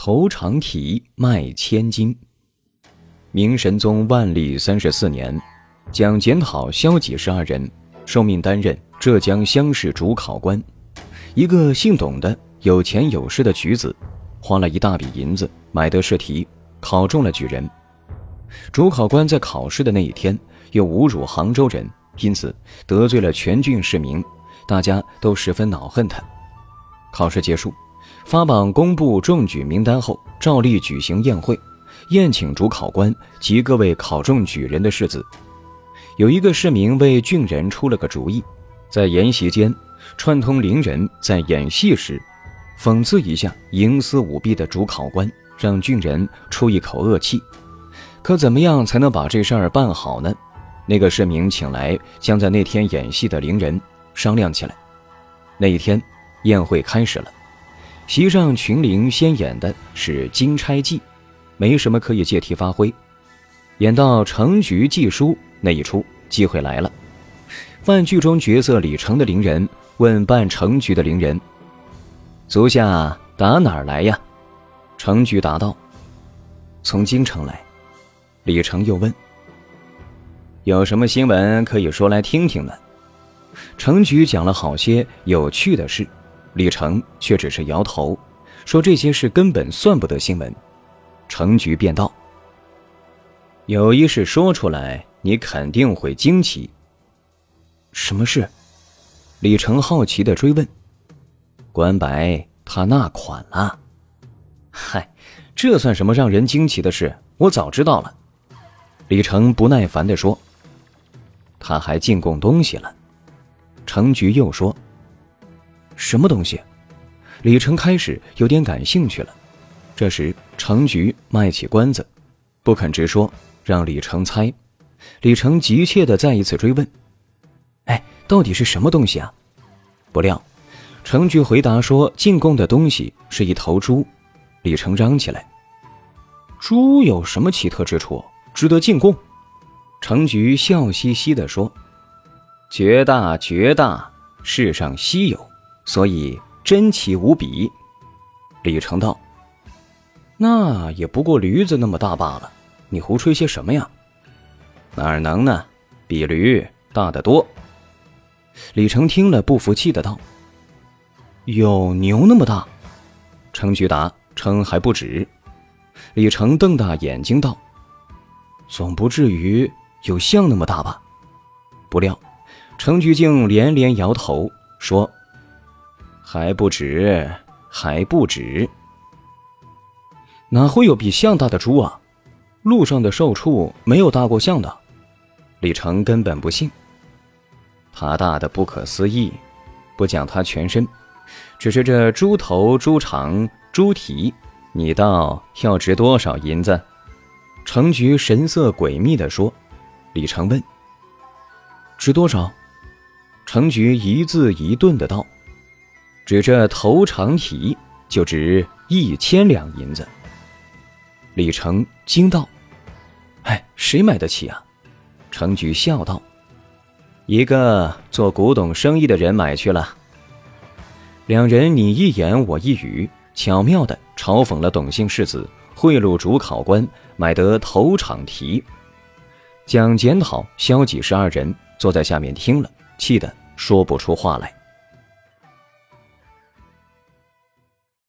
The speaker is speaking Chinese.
头长体卖千金。明神宗万历三十四年，蒋检讨、萧几十二人受命担任浙江乡试主考官。一个姓董的有钱有势的举子，花了一大笔银子买得试题，考中了举人。主考官在考试的那一天又侮辱杭州人，因此得罪了全郡市民，大家都十分恼恨他。考试结束。发榜公布中举名单后，照例举行宴会，宴请主考官及各位考中举人的士子。有一个市民为郡人出了个主意，在宴席间串通邻人，在演戏时讽刺一下营私舞弊的主考官，让郡人出一口恶气。可怎么样才能把这事儿办好呢？那个市民请来将在那天演戏的邻人商量起来。那一天，宴会开始了。席上群灵先演的是《金钗记》，没什么可以借题发挥。演到成局记书那一出，机会来了。扮剧中角色李成的伶人问扮成局的伶人：“足下打哪儿来呀？”成局答道：“从京城来。”李成又问：“有什么新闻可以说来听听呢？”成局讲了好些有趣的事。李成却只是摇头，说这些事根本算不得新闻。程局便道：“有一事说出来，你肯定会惊奇。什么事？”李成好奇的追问。关白他纳款了。嗨，这算什么让人惊奇的事？我早知道了。李成不耐烦的说：“他还进贡东西了。”程局又说。什么东西？李成开始有点感兴趣了。这时，程局卖起关子，不肯直说，让李成猜。李成急切的再一次追问：“哎，到底是什么东西啊？”不料，程局回答说：“进贡的东西是一头猪。”李成嚷起来：“猪有什么奇特之处，值得进贡？”程局笑嘻嘻的说：“绝大绝大，世上稀有。”所以珍奇无比，李成道：“那也不过驴子那么大罢了，你胡吹些什么呀？哪能呢？比驴大得多。”李成听了，不服气的道：“有牛那么大？”程局答：“称还不止。”李成瞪大眼睛道：“总不至于有象那么大吧？”不料，程局竟连连摇头说。还不止，还不止。哪会有比象大的猪啊？路上的兽畜没有大过象的。李成根本不信。他大的不可思议，不讲他全身，只是这猪头、猪肠、猪蹄，你道要值多少银子？程局神色诡秘地说。李成问：“值多少？”程局一字一顿的道。指着头长体就值一千两银子。李成惊道：“哎，谁买得起啊？”程局笑道：“一个做古董生意的人买去了。”两人你一言我一语，巧妙的嘲讽了董姓世子贿赂主考官买得头场题。蒋检讨、萧几十二人坐在下面听了，气得说不出话来。